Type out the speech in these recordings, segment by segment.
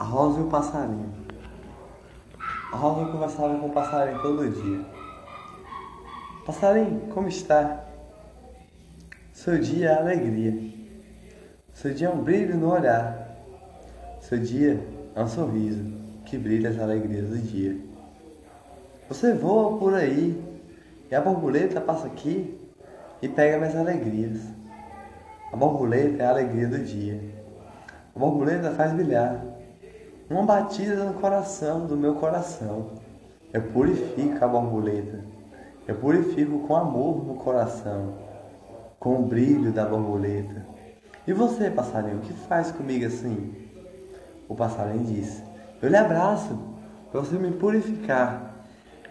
A Rosa e o passarinho. A Rosa conversava com o passarinho todo dia. Passarinho, como está? Seu dia é alegria. Seu dia é um brilho no olhar. Seu dia é um sorriso que brilha as alegrias do dia. Você voa por aí e a borboleta passa aqui e pega minhas alegrias. A borboleta é a alegria do dia. A borboleta faz brilhar uma batida no coração do meu coração. Eu purifico a borboleta. Eu purifico com amor no coração, com o brilho da borboleta. E você, passarinho, o que faz comigo assim? O passarinho disse: Eu lhe abraço para você me purificar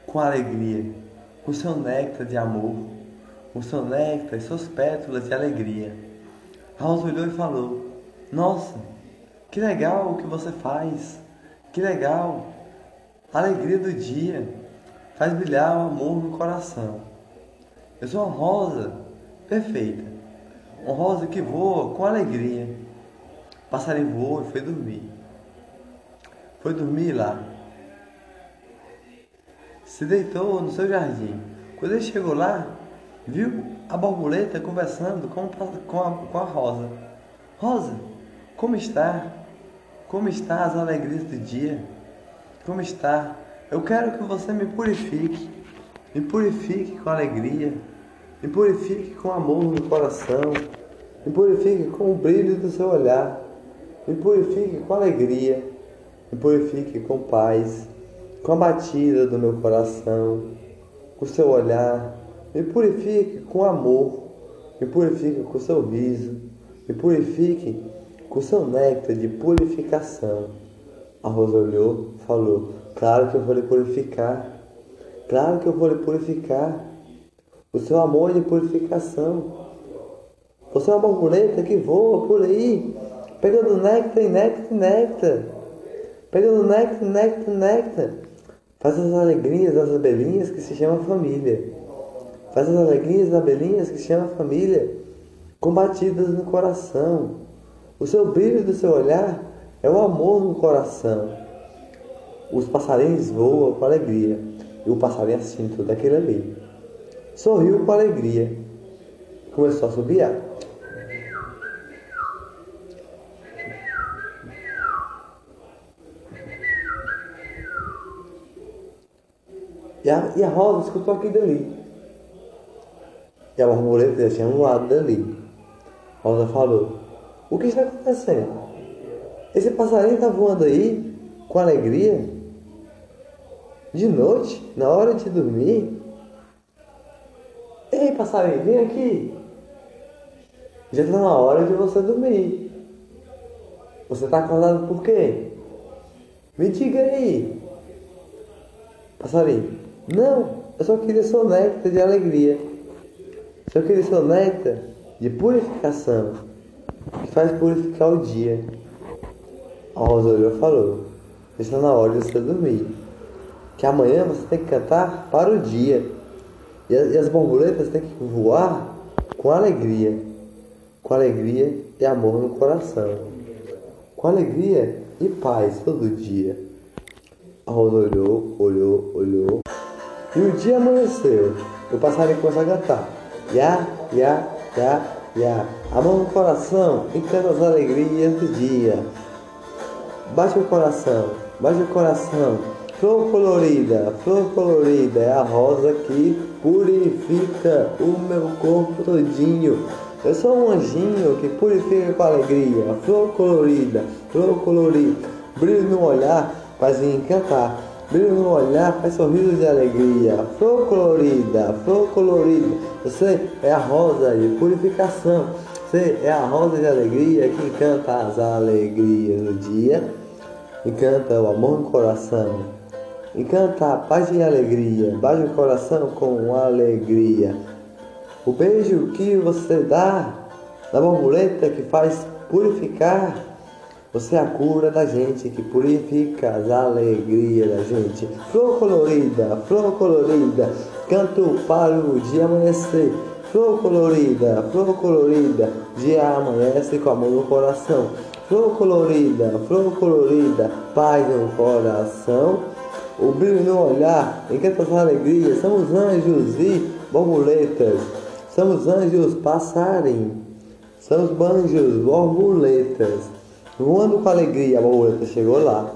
com alegria, com seu néctar de amor, com seu néctar e suas pétalas de alegria. Rosa olhou e falou: Nossa, que legal o que você faz! Que legal! Alegria do dia faz brilhar o amor no coração. Eu sou uma rosa perfeita, uma rosa que voa com alegria. O passarinho voou e foi dormir. Foi dormir lá. Se deitou no seu jardim. Quando ele chegou lá, viu a borboleta conversando com, com, a, com a rosa. Rosa, como está? Como está as alegrias do dia? Como está? Eu quero que você me purifique. Me purifique com alegria. Me purifique com amor no coração. Me purifique com o brilho do seu olhar. Me purifique com alegria. Me purifique com paz. Com a batida do meu coração. Com o seu olhar. Me purifique com amor. Me purifique com o seu riso. Me purifique com seu néctar de purificação. A Rosa olhou, falou: Claro que eu vou lhe purificar. Claro que eu vou lhe purificar. O seu amor é de purificação. Você é uma borboleta que voa por aí, pegando néctar e néctar e néctar. Pegando néctar, néctar, néctar. Faz as alegrias das abelhinhas que se chama família. Faz as alegrias das abelhinhas que se chama família. Combatidas no coração o seu brilho do seu olhar é o amor no coração. Os passarinhos voam com alegria e o passarinho assim tudo aquilo ali. Sorriu com alegria. Começou a subir. E a, e a rosa escutou aquilo dali. E a borboleta já tinha um lado dali. A rosa falou: o que está acontecendo? Esse passarinho está voando aí com alegria? De noite, na hora de dormir? Ei, passarinho, vem aqui. Já está na hora de você dormir. Você está acordado por quê? Me diga aí. Passarinho, não, eu só queria soneca de alegria. Só queria soneca de purificação que faz purificar o dia. A Rosa olhou e falou: Está na hora de você dormir. Que amanhã você tem que cantar para o dia. E as borboletas têm que voar com alegria. Com alegria e amor no coração. Com alegria e paz todo dia. A Rosa olhou, olhou, olhou. E o dia amanheceu. O passarinho começou a cantar. Ya, ya, ya, ya. A mão no coração e canta as alegrias do dia. Bate o coração, bate o coração. Flor colorida, flor colorida é a rosa que purifica o meu corpo todinho. Eu sou um anjinho que purifica com alegria. Flor colorida, flor colorida. Brilho no olhar faz encantar. Brilho no olhar faz sorriso de alegria. Flor colorida, flor colorida. Você é a rosa de purificação. Você é a rosa de alegria que encanta as alegrias do dia, encanta o amor no coração, encanta a paz e a alegria, bate o coração com alegria. O beijo que você dá na borboleta que faz purificar, você é a cura da gente, que purifica as alegrias da gente. Flor colorida, flor colorida, canto para o dia amanhecer. Flor colorida, flor colorida, dia amanhece com amor no coração. flor colorida, flor colorida, paz no coração, o brilho no olhar, encanta as alegrias, somos anjos e borboletas, somos anjos passarinhos, somos banjos, borboletas, voando com alegria, a borboleta chegou lá,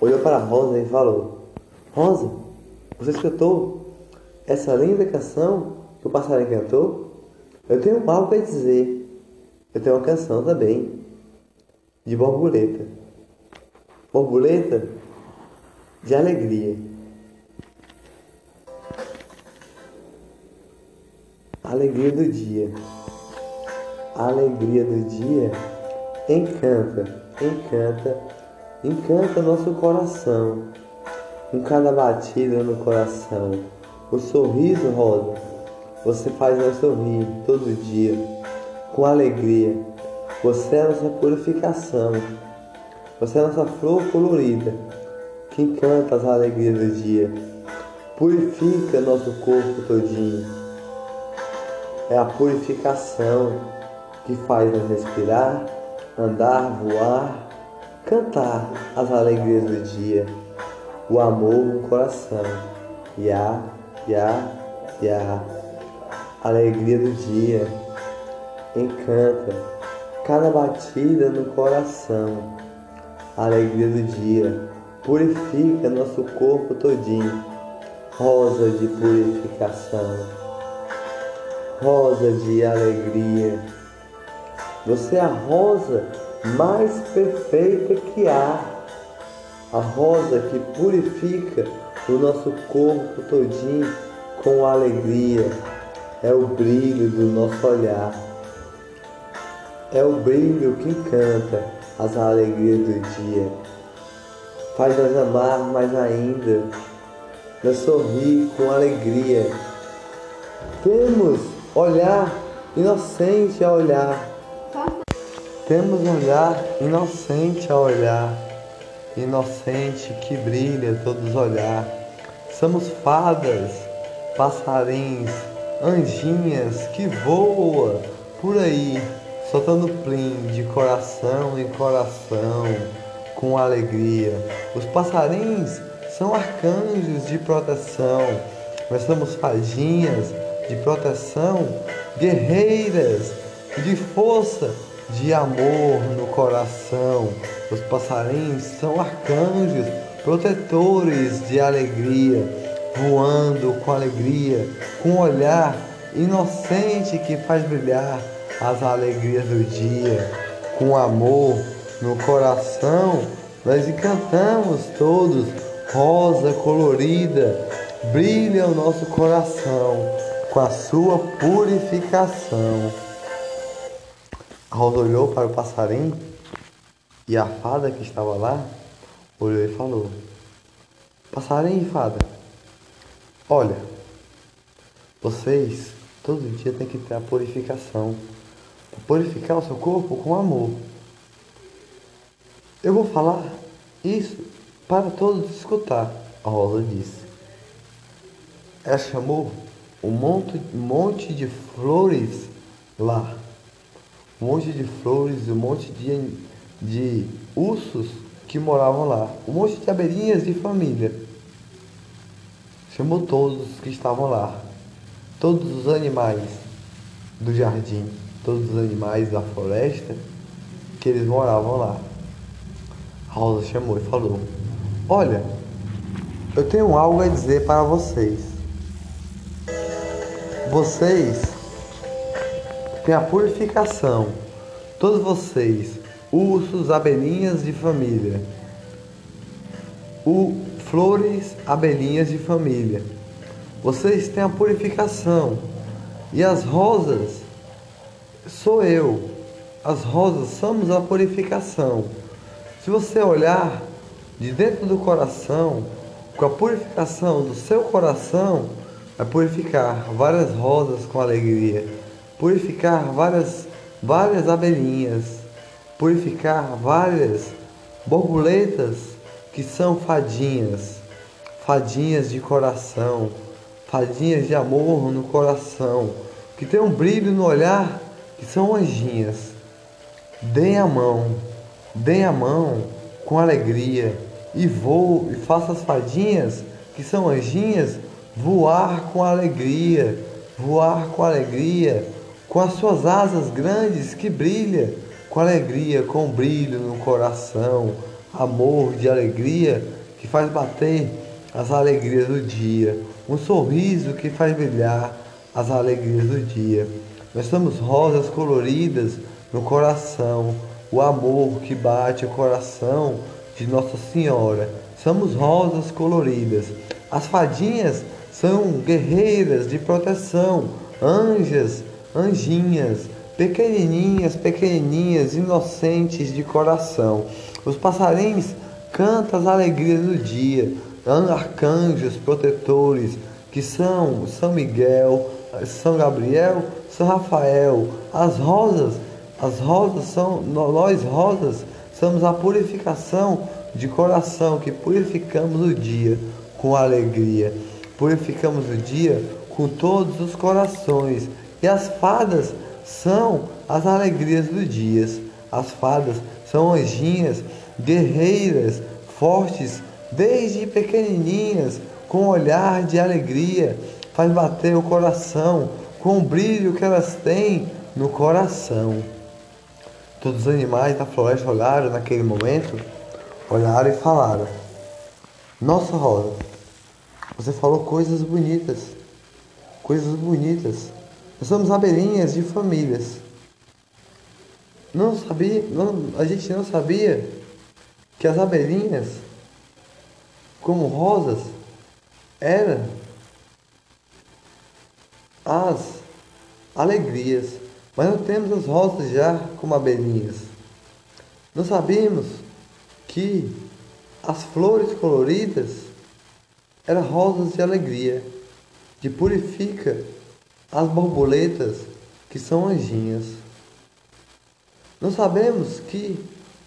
olhou para a Rosa e falou, Rosa, você escutou essa linda canção que o passarinho cantou? Eu tenho algo a dizer. Eu tenho uma canção também de borboleta. Borboleta de alegria. Alegria do dia. Alegria do dia encanta, encanta, encanta nosso coração. Com cada batida no coração. O sorriso rosa, você faz nós sorrir todo dia com alegria. Você é a nossa purificação. Você é a nossa flor colorida que encanta as alegrias do dia. Purifica nosso corpo todinho. É a purificação que faz nos respirar, andar, voar, cantar as alegrias do dia. O amor no coração. Ya, ya, ya. Alegria do dia encanta cada batida no coração. Alegria do dia purifica nosso corpo todinho. Rosa de purificação, rosa de alegria. Você é a rosa mais perfeita que há. A rosa que purifica o nosso corpo todinho com alegria. É o brilho do nosso olhar é o brilho que encanta as alegrias do dia. Faz nós amar mais ainda, nós sorrir com alegria. Temos olhar inocente a olhar. Temos olhar inocente a olhar, inocente que brilha todos olhar. Somos fadas, passarinhos, anjinhas que voam por aí soltando plim de coração em coração, com alegria. Os passarinhos são arcanjos de proteção, nós somos fadinhas de proteção, guerreiras de força, de amor no coração. Os passarinhos são arcanjos, protetores de alegria, voando com alegria, com um olhar inocente que faz brilhar as alegrias do dia, com amor no coração, nós encantamos todos, rosa colorida, brilha o nosso coração com a sua purificação. A rosa olhou para o passarinho e a fada que estava lá olhou e falou: Passarinho e fada, olha, vocês todo dia têm que ter a purificação purificar o seu corpo com amor. Eu vou falar isso para todos escutar, a Rosa disse. Ela chamou um monte, monte de flores lá. Um monte de flores, um monte de, de ursos que moravam lá. Um monte de abelhinhas de família. Chamou todos que estavam lá. Todos os animais do jardim todos os animais da floresta que eles moravam lá. Rosa chamou e falou: Olha, eu tenho algo a dizer para vocês. Vocês têm a purificação. Todos vocês, ursos, abelhinhas de família. O flores, abelhinhas de família. Vocês têm a purificação. E as rosas sou eu. As rosas somos a purificação. Se você olhar de dentro do coração, com a purificação do seu coração, vai purificar várias rosas com alegria, purificar várias várias abelhinhas, purificar várias borboletas que são fadinhas, fadinhas de coração, fadinhas de amor no coração, que tem um brilho no olhar que são anjinhas. Deem a mão, deem a mão com alegria e vou e faça as fadinhas, que são anjinhas, voar com alegria, voar com alegria, com as suas asas grandes que brilha, com alegria, com brilho no coração, amor de alegria que faz bater as alegrias do dia, um sorriso que faz brilhar as alegrias do dia. Nós somos rosas coloridas no coração, o amor que bate o coração de Nossa Senhora. Somos rosas coloridas. As fadinhas são guerreiras de proteção, anjas, anjinhas, pequenininhas, pequenininhas, inocentes de coração. Os passarinhos cantam as alegrias do dia, arcanjos protetores, que são São Miguel, São Gabriel, São Rafael. As rosas, as rosas são, nós rosas, somos a purificação de coração, que purificamos o dia com alegria. Purificamos o dia com todos os corações. E as fadas são as alegrias do dia. As fadas são anjinhas, guerreiras, fortes, desde pequenininhas, com olhar de alegria, faz bater o coração com o brilho que elas têm no coração. Todos os animais da floresta olharam naquele momento, olharam e falaram: Nossa Rosa, você falou coisas bonitas, coisas bonitas. Nós somos abelhinhas de famílias. Não sabia, não, a gente não sabia que as abelhinhas, como rosas, eram as alegrias, mas não temos as rosas já como abelhinhas. Não sabíamos que as flores coloridas eram rosas de alegria, que purifica as borboletas que são anjinhas. Não sabemos que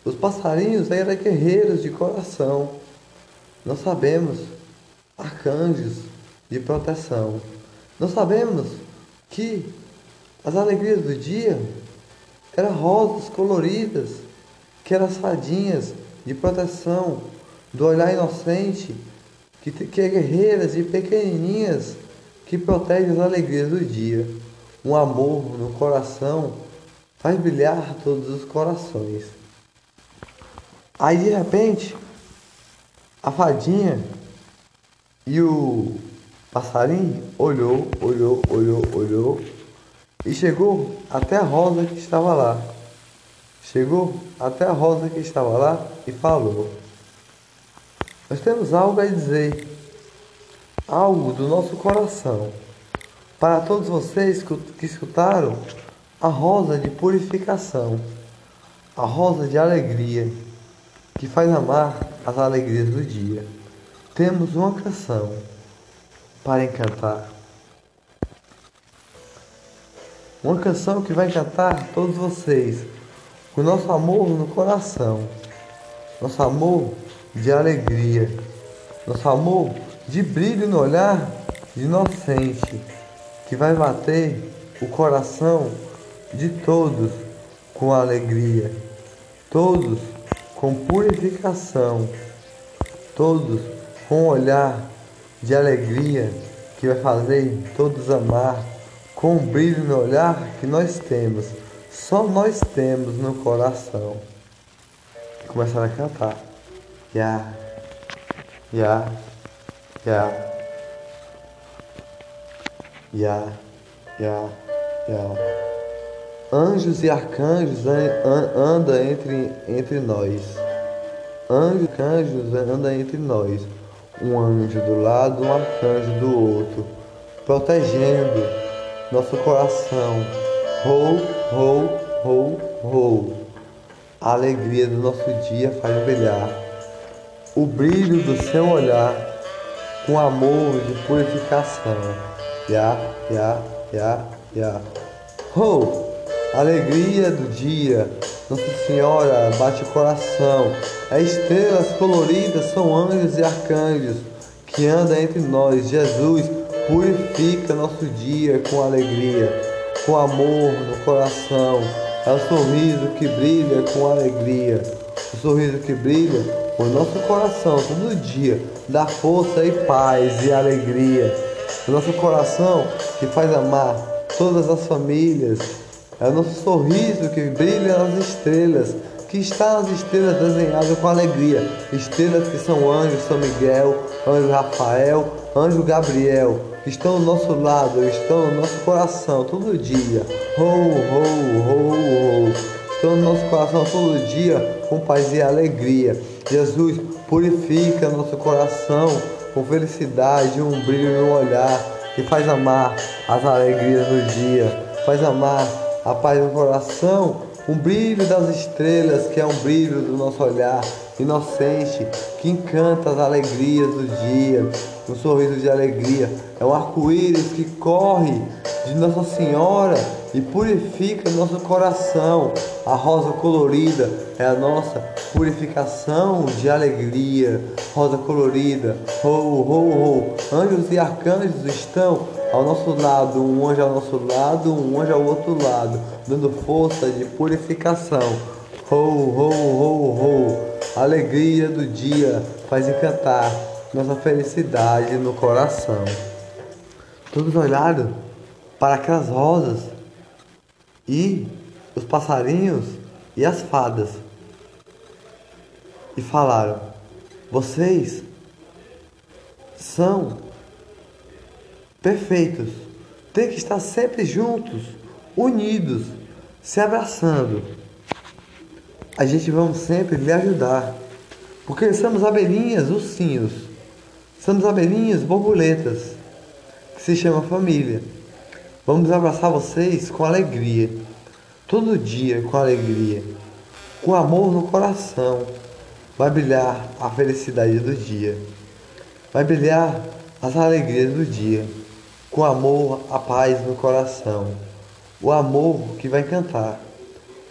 os passarinhos eram guerreiros de coração. Não sabemos arcanjos de proteção. Não sabemos que as alegrias do dia eram rosas coloridas, que eram as fadinhas de proteção, do olhar inocente, que, que é guerreiras e pequenininhas que protegem as alegrias do dia. Um amor no coração faz brilhar todos os corações. Aí de repente, a fadinha e o passarinho olhou, olhou, olhou, olhou e chegou até a rosa que estava lá. Chegou até a rosa que estava lá e falou: Nós temos algo a dizer, algo do nosso coração, para todos vocês que escutaram a rosa de purificação, a rosa de alegria, que faz amar as alegrias do dia. Temos uma canção para encantar. Uma canção que vai encantar todos vocês, com nosso amor no coração, nosso amor de alegria, nosso amor de brilho no olhar de inocente, que vai bater o coração de todos com alegria, todos com purificação, todos com um olhar de alegria que vai fazer todos amar com um brilho no olhar que nós temos, só nós temos no coração. E começaram a cantar. Ya, ya, ya, ya, ya, ya anjos e arcanjos andam entre, entre nós. Anjos e arcanjos andam entre nós. Um anjo do lado, um arcanjo do outro, protegendo nosso coração. Rou, rou, rou, rou. A alegria do nosso dia faz brilhar. O brilho do seu olhar com amor de purificação. Ya, ya, ya, ya. Rou! Alegria do dia, Nossa Senhora bate o coração. As estrelas coloridas são anjos e arcanjos que andam entre nós. Jesus purifica nosso dia com alegria, com amor no coração, é o sorriso que brilha com alegria. O sorriso que brilha o nosso coração todo dia, dá força e paz e alegria. O nosso coração que faz amar todas as famílias. É o nosso sorriso que brilha nas estrelas, que está nas estrelas desenhado com alegria. Estrelas que são anjos São Miguel, anjo Rafael, anjo Gabriel, que estão ao nosso lado, estão no nosso coração todo dia. Ho, ho, ho, ho. Estão no nosso coração todo dia com paz e alegria. Jesus purifica nosso coração com felicidade, um brilho no olhar que faz amar as alegrias do dia, faz amar a paz no coração um brilho das estrelas, que é um brilho do nosso olhar inocente, que encanta as alegrias do dia, um sorriso de alegria. É um arco-íris que corre de Nossa Senhora e purifica nosso coração. A rosa colorida é a nossa purificação de alegria. Rosa colorida, ho, ho, ho. Anjos e arcanjos estão ao nosso lado, um anjo ao nosso lado, um anjo ao outro lado, dando força de purificação. Ho, ho, ho, ho. alegria do dia faz encantar nossa felicidade no coração. Todos olharam para aquelas rosas e os passarinhos e as fadas e falaram: Vocês são perfeitos. Tem que estar sempre juntos, unidos, se abraçando. A gente vamos sempre lhe ajudar. Porque somos abelhinhas, ursinhos. Somos abelhinhas, borboletas, que se chama família. Vamos abraçar vocês com alegria. Todo dia com alegria. Com amor no coração. Vai brilhar a felicidade do dia. Vai brilhar as alegrias do dia com amor, a paz no coração. O amor que vai encantar.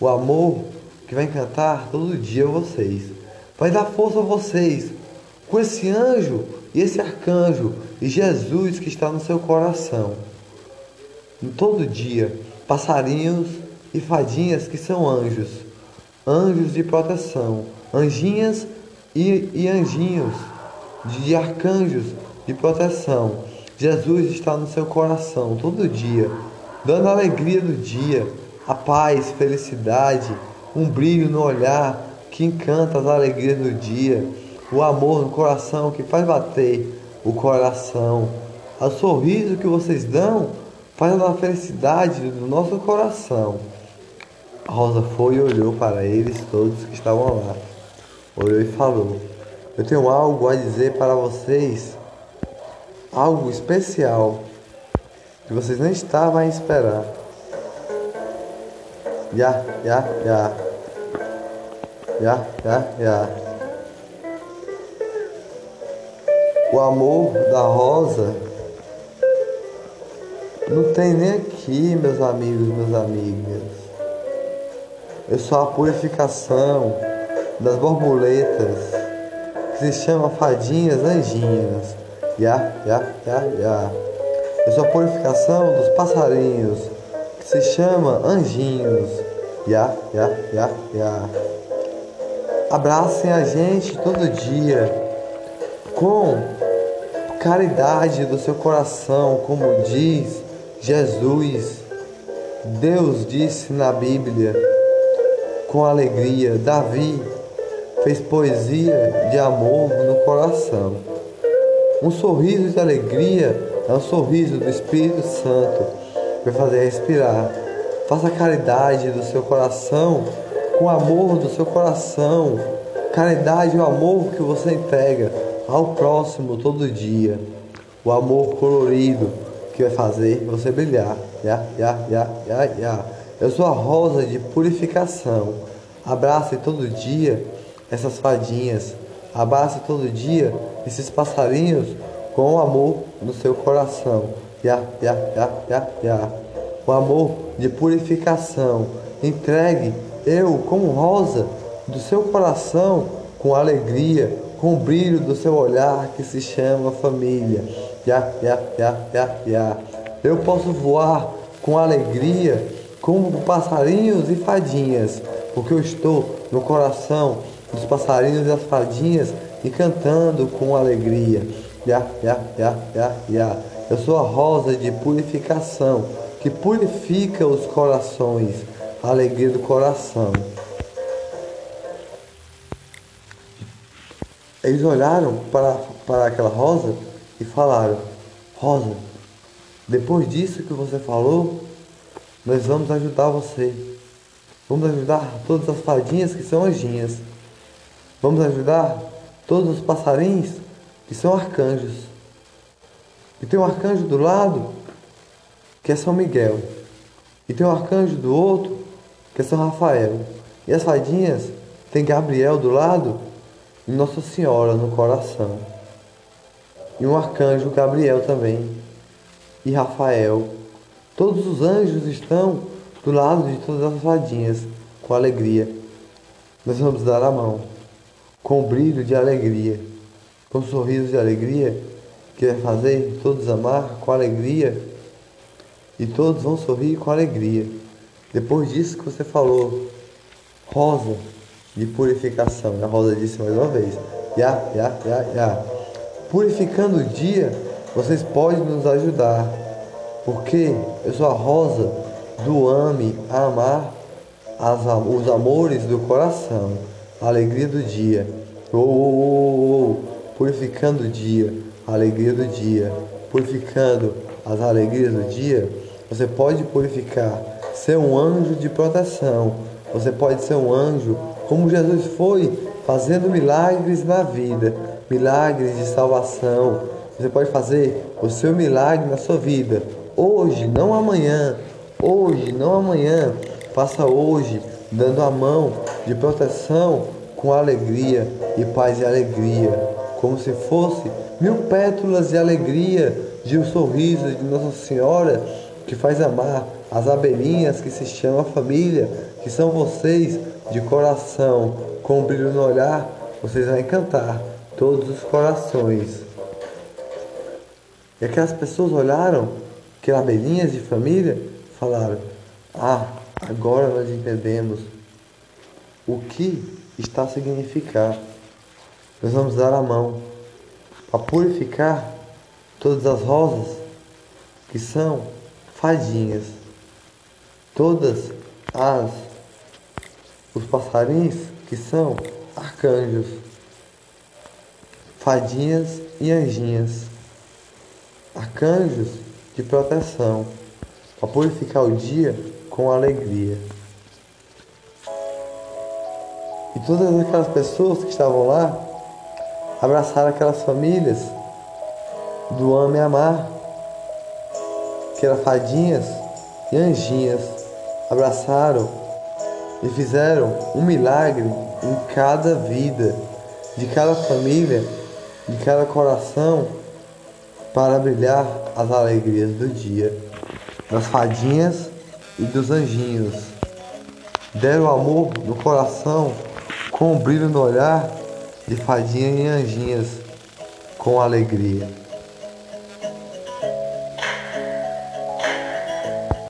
O amor que vai encantar todo dia vocês. Vai dar força a vocês com esse anjo esse arcanjo e Jesus que está no seu coração. Em todo dia, passarinhos e fadinhas que são anjos, anjos de proteção, anjinhas e, e anjinhos de arcanjos de proteção. Jesus está no seu coração todo dia, dando a alegria do dia, a paz, felicidade, um brilho no olhar que encanta as alegrias do dia, o amor no coração que faz bater o coração, o sorriso que vocês dão faz a felicidade do nosso coração. A Rosa foi e olhou para eles todos que estavam lá. Olhou e falou: Eu tenho algo a dizer para vocês algo especial que vocês nem estavam a esperar. Ya, ya, ya. Ya, ya, ya. O amor da rosa não tem nem aqui, meus amigos, meus amigas. Eu sou a purificação das borboletas que se chama fadinhas anjinhas ya, ya, ya, ya. Eu sou a purificação dos passarinhos, que se chama anjinhos. Ya, ya, ya, ya. Abracem a gente todo dia com caridade do seu coração, como diz Jesus. Deus disse na Bíblia com alegria. Davi fez poesia de amor no coração. Um sorriso de alegria é um sorriso do Espírito Santo vai fazer respirar. Faça caridade do seu coração com o amor do seu coração. Caridade é o amor que você entrega ao próximo todo dia. O amor colorido que vai fazer você brilhar. Ya, ya, ya, ya, ya. Eu sou a rosa de purificação. Abrace todo dia essas fadinhas Abrace todo dia esses passarinhos com amor no seu coração. Ya, ya, ya, ya, ya. O amor de purificação. Entregue eu como rosa do seu coração com alegria, com o brilho do seu olhar que se chama família. Ya, ya, ya, ya, ya. Eu posso voar com alegria como passarinhos e fadinhas, porque eu estou no coração dos passarinhos e das fadinhas e cantando com alegria. Ya, ya, ya, ya, ya. Eu sou a rosa de purificação que purifica os corações, a alegria do coração. Eles olharam para, para aquela rosa e falaram: Rosa, depois disso que você falou, nós vamos ajudar você. Vamos ajudar todas as fadinhas que são anjinhas. Vamos ajudar todos os passarinhos que são arcanjos. E tem um arcanjo do lado que é São Miguel. E tem um arcanjo do outro que é São Rafael. E as fadinhas tem Gabriel do lado Nossa Senhora no coração. E um arcanjo Gabriel também. E Rafael. Todos os anjos estão do lado de todas as fadinhas, com alegria. Nós vamos dar a mão, com brilho de alegria, com sorriso de alegria, que vai fazer todos amar com alegria. E todos vão sorrir com alegria. Depois disso que você falou, rosa, de purificação. A Rosa disse mais uma vez: Ya, ya, ya, ya. Purificando o dia, vocês podem nos ajudar. Porque eu sou a rosa do ame, amar as, os amores do coração, a alegria do dia. Oh, oh, oh, oh, purificando o dia, a alegria do dia, purificando as alegrias do dia. Você pode purificar, ser um anjo de proteção. Você pode ser um anjo como Jesus foi fazendo milagres na vida, milagres de salvação. Você pode fazer o seu milagre na sua vida, hoje, não amanhã, hoje, não amanhã. Faça hoje, dando a mão de proteção com alegria e paz e alegria, como se fosse mil pétalas de alegria de um sorriso de Nossa Senhora que faz amar as abelhinhas que se chamam família, que são vocês de coração, com um brilho no olhar, vocês vão encantar todos os corações. E aquelas pessoas olharam, que eram abelhinhas de família, falaram: Ah, agora nós entendemos o que está a significar. Nós vamos dar a mão para purificar todas as rosas que são fadinhas, todas as os passarinhos que são arcanjos, fadinhas e anjinhas, arcanjos de proteção, para purificar o dia com alegria. E todas aquelas pessoas que estavam lá abraçaram aquelas famílias do ame amar, que eram fadinhas e anjinhas, abraçaram e fizeram um milagre em cada vida, de cada família, de cada coração, para brilhar as alegrias do dia, das fadinhas e dos anjinhos. Deram amor no coração, com um brilho no olhar de fadinhas e anjinhas, com alegria.